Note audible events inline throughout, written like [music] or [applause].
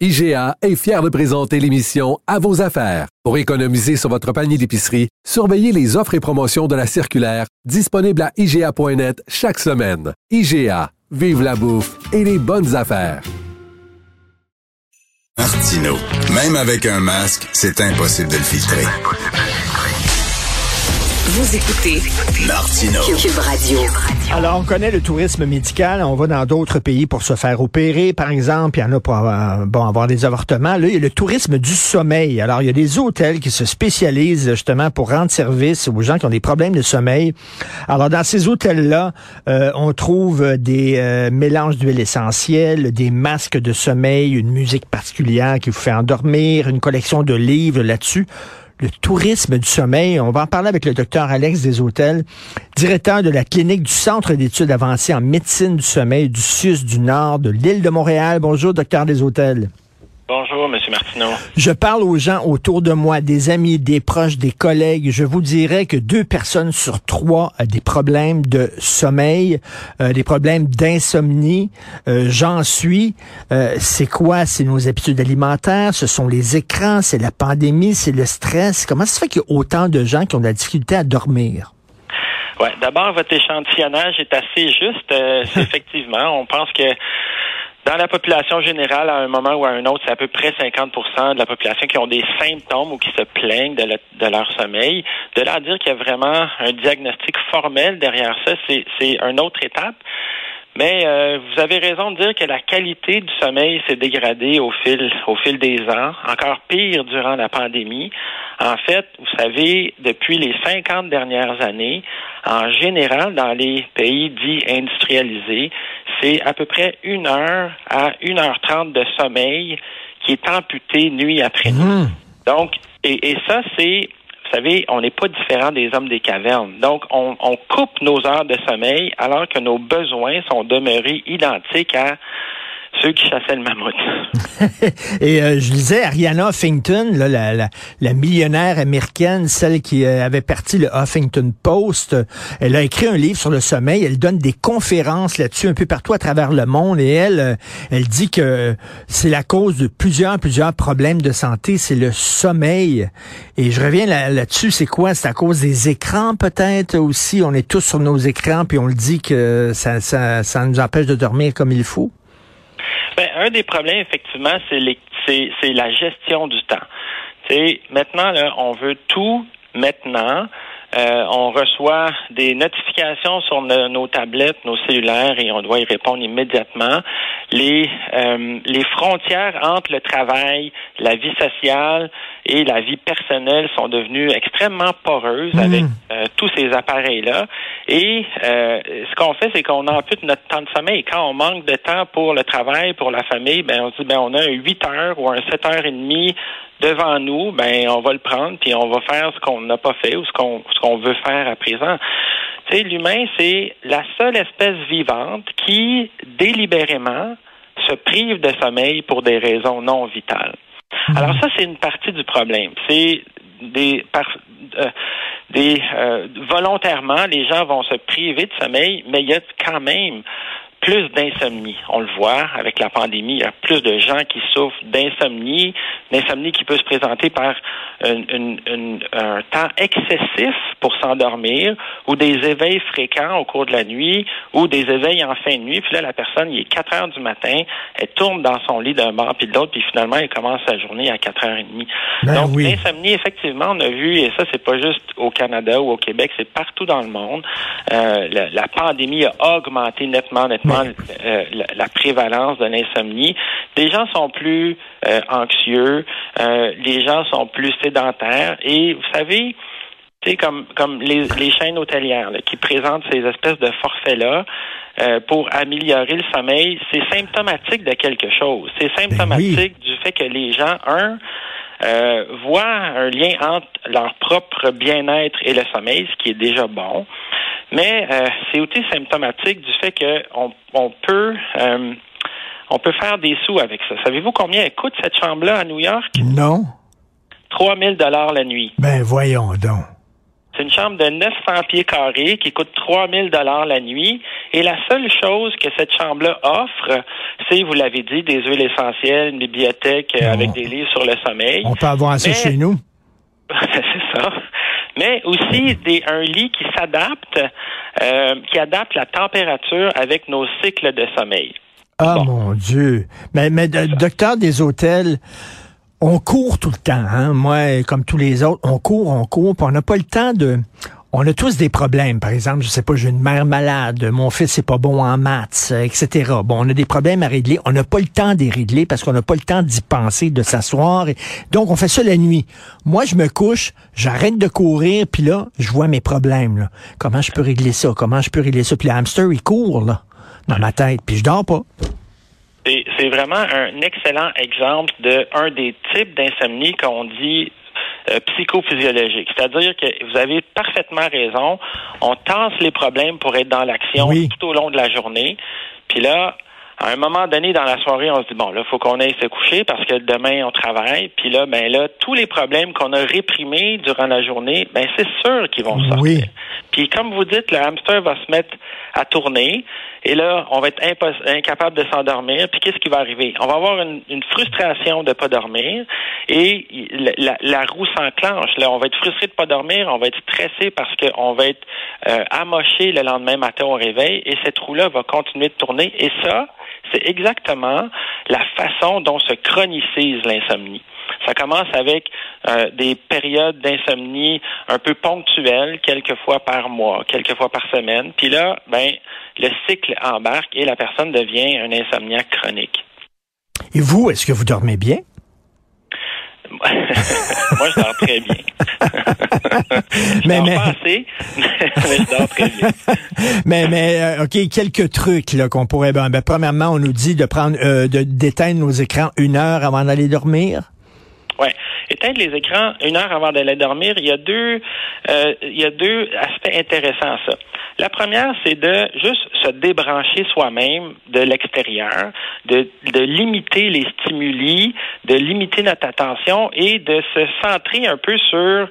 IGA est fier de présenter l'émission À vos affaires. Pour économiser sur votre panier d'épicerie, surveillez les offres et promotions de la circulaire disponible à IGA.net chaque semaine. IGA, vive la bouffe et les bonnes affaires. Martino, même avec un masque, c'est impossible de le filtrer. Vous écoutez Martino. Cube Radio. Alors, on connaît le tourisme médical. On va dans d'autres pays pour se faire opérer, par exemple. Il y en a pour avoir, bon, avoir des avortements. Là, il y a le tourisme du sommeil. Alors, il y a des hôtels qui se spécialisent justement pour rendre service aux gens qui ont des problèmes de sommeil. Alors, dans ces hôtels-là, euh, on trouve des euh, mélanges d'huile essentielle, des masques de sommeil, une musique particulière qui vous fait endormir, une collection de livres là-dessus le tourisme du sommeil. On va en parler avec le docteur Alex Deshôtels, directeur de la clinique du Centre d'études avancées en médecine du sommeil du CIUS du Nord de l'île de Montréal. Bonjour, docteur Deshôtels. Bonjour, M. Martineau. Je parle aux gens autour de moi, des amis, des proches, des collègues. Je vous dirais que deux personnes sur trois ont des problèmes de sommeil, euh, des problèmes d'insomnie. Euh, J'en suis. Euh, c'est quoi? C'est nos habitudes alimentaires, ce sont les écrans, c'est la pandémie, c'est le stress. Comment ça se fait qu'il y a autant de gens qui ont de la difficulté à dormir? Ouais, d'abord, votre échantillonnage est assez juste. [laughs] Effectivement, on pense que dans la population générale, à un moment ou à un autre, c'est à peu près 50% de la population qui ont des symptômes ou qui se plaignent de, leur sommeil. De là à dire qu'il y a vraiment un diagnostic formel derrière ça, c'est une autre étape. Mais euh, vous avez raison de dire que la qualité du sommeil s'est dégradée au fil, au fil des ans, encore pire durant la pandémie. En fait, vous savez, depuis les 50 dernières années, en général, dans les pays dits industrialisés, c'est à peu près une heure à une heure trente de sommeil qui est amputé nuit après nuit. Mmh. Donc, et, et ça, c'est vous savez, on n'est pas différent des hommes des cavernes. Donc, on, on, coupe nos heures de sommeil alors que nos besoins sont demeurés identiques à ceux qui chassaient le mammouth. [laughs] Et euh, je disais, Ariana Huffington, là, la, la, la, millionnaire américaine, celle qui euh, avait parti le Huffington Post, elle a écrit un livre sur le sommeil. Elle donne des conférences là-dessus un peu partout à travers le monde. Et elle, euh, elle dit que c'est la cause de plusieurs, plusieurs problèmes de santé. C'est le sommeil. Et je reviens là-dessus. c'est quoi? C'est à cause des écrans peut-être aussi? On est tous sur nos écrans, puis on le dit que ça, ça, ça nous empêche de dormir comme il faut? Ben, un des problèmes, effectivement, c'est la gestion du temps. sais, maintenant, là, on veut tout maintenant. Euh, on reçoit des notifications sur nos tablettes, nos cellulaires et on doit y répondre immédiatement. Les, euh, les frontières entre le travail, la vie sociale et la vie personnelle sont devenues extrêmement poreuses avec mmh. euh, tous ces appareils-là. Et ce qu'on fait, c'est qu'on ampute notre temps de sommeil. Quand on manque de temps pour le travail, pour la famille, ben on se dit ben on a un 8 heures ou un 7 heures et demie devant nous, ben on va le prendre puis on va faire ce qu'on n'a pas fait ou ce qu'on ce qu'on veut faire à présent. Tu sais, l'humain, c'est la seule espèce vivante qui délibérément se prive de sommeil pour des raisons non vitales. Mhm. Alors ça, c'est une partie du problème. C'est des, euh, des euh, volontairement, les gens vont se priver de sommeil, mais il y a quand même plus d'insomnie. On le voit avec la pandémie, il y a plus de gens qui souffrent d'insomnie, d'insomnie qui peut se présenter par un temps excessif pour s'endormir ou des éveils fréquents au cours de la nuit ou des éveils en fin de nuit. Puis là, la personne, il est 4 heures du matin, elle tourne dans son lit d'un bord puis de l'autre, puis finalement, elle commence sa journée à 4 heures et demie. Ben Donc, l'insomnie, effectivement, on a vu, et ça, c'est pas juste au Canada ou au Québec, c'est partout dans le monde. Euh, la, la pandémie a augmenté nettement, nettement euh, la, prévalence de l'insomnie. Les gens sont plus euh, anxieux, euh, les gens sont plus sédentaires et vous savez, comme comme les, les chaînes hôtelières qui présentent ces espèces de forfaits là. pour améliorer le sommeil, c'est symptomatique de quelque chose. C'est ben symptomatique du fait que les gens, un, euh, voient un lien entre leur propre bien-être et le sommeil, ce qui est déjà bon. Mais euh, c'est aussi symptomatique du fait qu'on on peut euh, on peut faire des sous avec ça. Savez-vous combien coûte cette chambre-là à New York? Non. 3000 dollars la nuit. Ben voyons donc. C'est une chambre de 900 pieds carrés qui coûte 3000 dollars la nuit. Et la seule chose que cette chambre-là offre, c'est, vous l'avez dit, des huiles essentielles, une bibliothèque euh, avec des livres sur le sommeil. On peut avoir ça chez nous. [laughs] c'est ça. Mais aussi des, un lit qui s'adapte, euh, qui adapte la température avec nos cycles de sommeil. Ah mon Dieu. Mais, mais docteur des hôtels, on court tout le temps, hein? Moi, comme tous les autres, on court, on court, puis on n'a pas le temps de. On a tous des problèmes. Par exemple, je sais pas, j'ai une mère malade, mon fils est pas bon en maths, etc. Bon, on a des problèmes à régler. On n'a pas le temps d'y régler parce qu'on n'a pas le temps d'y penser, de s'asseoir. Donc, on fait ça la nuit. Moi, je me couche, j'arrête de courir, puis là, je vois mes problèmes. Comment je peux régler ça? Comment je peux régler ça? Puis le hamster, il court là, dans ma tête, puis je dors pas. C'est vraiment un excellent exemple de un des types d'insomnie qu'on dit euh, psychophysiologique. C'est-à-dire que vous avez parfaitement raison. On tasse les problèmes pour être dans l'action tout au long de la journée. Puis là, à un moment donné dans la soirée, on se dit bon là, faut qu'on aille se coucher parce que demain on travaille. Puis là, ben là, tous les problèmes qu'on a réprimés durant la journée, ben c'est sûr qu'ils vont sortir. Oui. Puis comme vous dites, le hamster va se mettre à tourner. Et là, on va être incapable de s'endormir. Puis qu'est-ce qui va arriver? On va avoir une, frustration de ne pas dormir et la, roue s'enclenche. Là, on va être frustré de ne pas dormir, on va être stressé parce qu'on va être euh, amoché le lendemain matin au réveil et cette roue-là va continuer de tourner. Et ça, c'est exactement la façon dont se chronicise l'insomnie. Ça commence avec euh, des périodes d'insomnie un peu ponctuelles, quelques fois par mois, quelques fois par semaine. Puis là, ben, le cycle embarque et la personne devient un insomniaque chronique. Et vous, est-ce que vous dormez bien? [laughs] Moi, je dors très bien. [laughs] je mais, dors mais... pas assez, [laughs] mais je dors très bien. mais, mais euh, OK, quelques trucs là qu'on pourrait... Ben, ben, premièrement, on nous dit de prendre euh, de d'éteindre nos écrans une heure avant d'aller dormir. Oui. Éteindre les écrans une heure avant d'aller dormir, il y a deux euh, il y a deux aspects intéressants à ça. La première, c'est de juste se débrancher soi-même de l'extérieur, de, de limiter les stimuli, de limiter notre attention et de se centrer un peu sur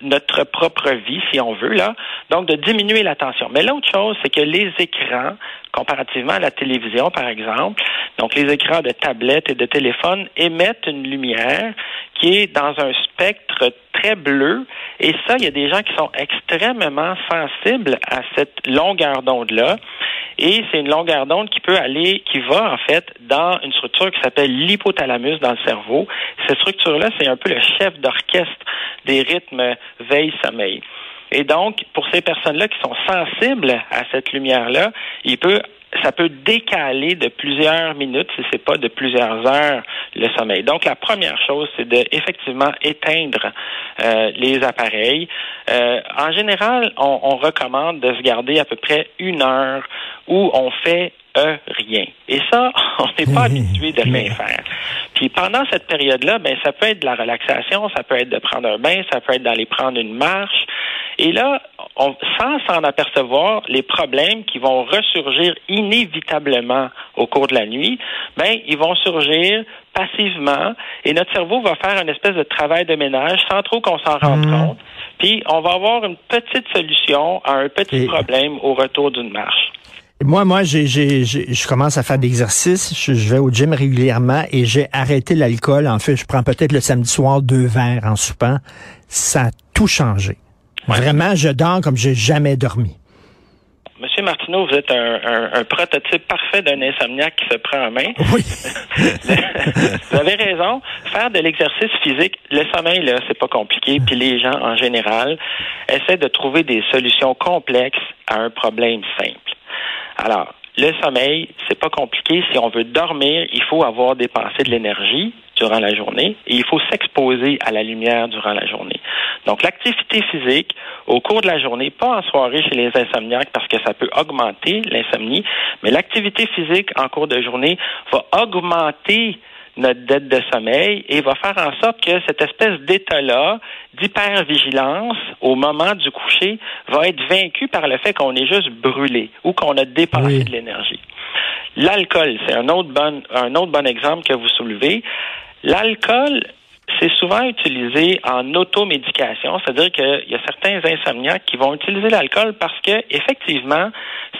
notre propre vie, si on veut, là. Donc, de diminuer l'attention. Mais l'autre chose, c'est que les écrans, comparativement à la télévision, par exemple, donc les écrans de tablettes et de téléphones émettent une lumière qui est dans un spectre très bleu. Et ça, il y a des gens qui sont extrêmement sensibles à cette longueur d'onde-là. Et c'est une longueur d'onde qui peut aller, qui va en fait dans une structure qui s'appelle l'hypothalamus dans le cerveau. Cette structure-là, c'est un peu le chef d'orchestre des rythmes veille-sommeil. Et donc, pour ces personnes-là qui sont sensibles à cette lumière-là, il peut ça peut décaler de plusieurs minutes, si c'est pas de plusieurs heures, le sommeil. Donc, la première chose, c'est de effectivement éteindre euh, les appareils. Euh, en général, on, on, recommande de se garder à peu près une heure où on fait euh, rien. Et ça, [laughs] on n'est pas [laughs] habitué de rien faire. Puis pendant cette période-là, ben ça peut être de la relaxation, ça peut être de prendre un bain, ça peut être d'aller prendre une marche. Et là, on, sans s'en apercevoir, les problèmes qui vont ressurgir inévitablement au cours de la nuit, ben ils vont surgir passivement et notre cerveau va faire une espèce de travail de ménage sans trop qu'on s'en rende mmh. compte. Puis on va avoir une petite solution à un petit problème au retour d'une marche. Moi, moi, j'ai, j'ai, je commence à faire des exercices. Je, vais au gym régulièrement et j'ai arrêté l'alcool. En fait, je prends peut-être le samedi soir deux verres en soupant. Ça a tout changé. Vraiment, je dors comme j'ai jamais dormi. Monsieur Martineau, vous êtes un, prototype parfait d'un insomniaque qui se prend en main. Oui. [laughs] vous avez raison. Faire de l'exercice physique, le sommeil, là, c'est pas compliqué. Puis les gens, en général, essaient de trouver des solutions complexes à un problème simple. Alors, le sommeil, c'est pas compliqué. Si on veut dormir, il faut avoir dépensé de l'énergie durant la journée et il faut s'exposer à la lumière durant la journée. Donc, l'activité physique au cours de la journée, pas en soirée chez les insomniaques parce que ça peut augmenter l'insomnie, mais l'activité physique en cours de journée va augmenter notre dette de sommeil et va faire en sorte que cette espèce d'état-là d'hypervigilance au moment du coucher va être vaincu par le fait qu'on est juste brûlé ou qu'on a dépensé de l'énergie. L'alcool, c'est un autre bon un autre bon exemple que vous soulevez. L'alcool, c'est souvent utilisé en automédication, c'est-à-dire qu'il y a certains insomniaques qui vont utiliser l'alcool parce que effectivement,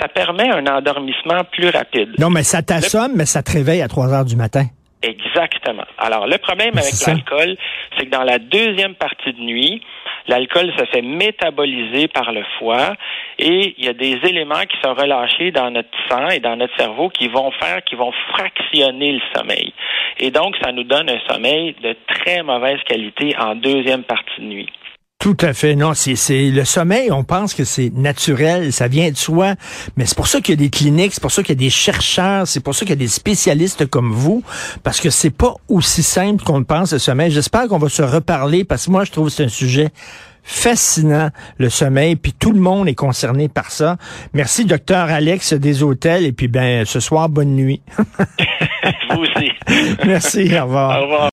ça permet un endormissement plus rapide. Non, mais ça t'assomme, mais ça te réveille à 3 heures du matin. Exactement. Alors, le problème avec l'alcool, c'est que dans la deuxième partie de nuit, l'alcool se fait métaboliser par le foie et il y a des éléments qui sont relâchés dans notre sang et dans notre cerveau qui vont faire, qui vont fractionner le sommeil. Et donc, ça nous donne un sommeil de très mauvaise qualité en deuxième partie de nuit. Tout à fait. Non, c'est le sommeil. On pense que c'est naturel, ça vient de soi, mais c'est pour ça qu'il y a des cliniques, c'est pour ça qu'il y a des chercheurs, c'est pour ça qu'il y a des spécialistes comme vous, parce que c'est pas aussi simple qu'on le pense le sommeil. J'espère qu'on va se reparler, parce que moi je trouve que c'est un sujet fascinant le sommeil, puis tout le monde est concerné par ça. Merci docteur Alex des hôtels, et puis ben ce soir bonne nuit. [laughs] [laughs] vous aussi. Merci. Au revoir. Au revoir.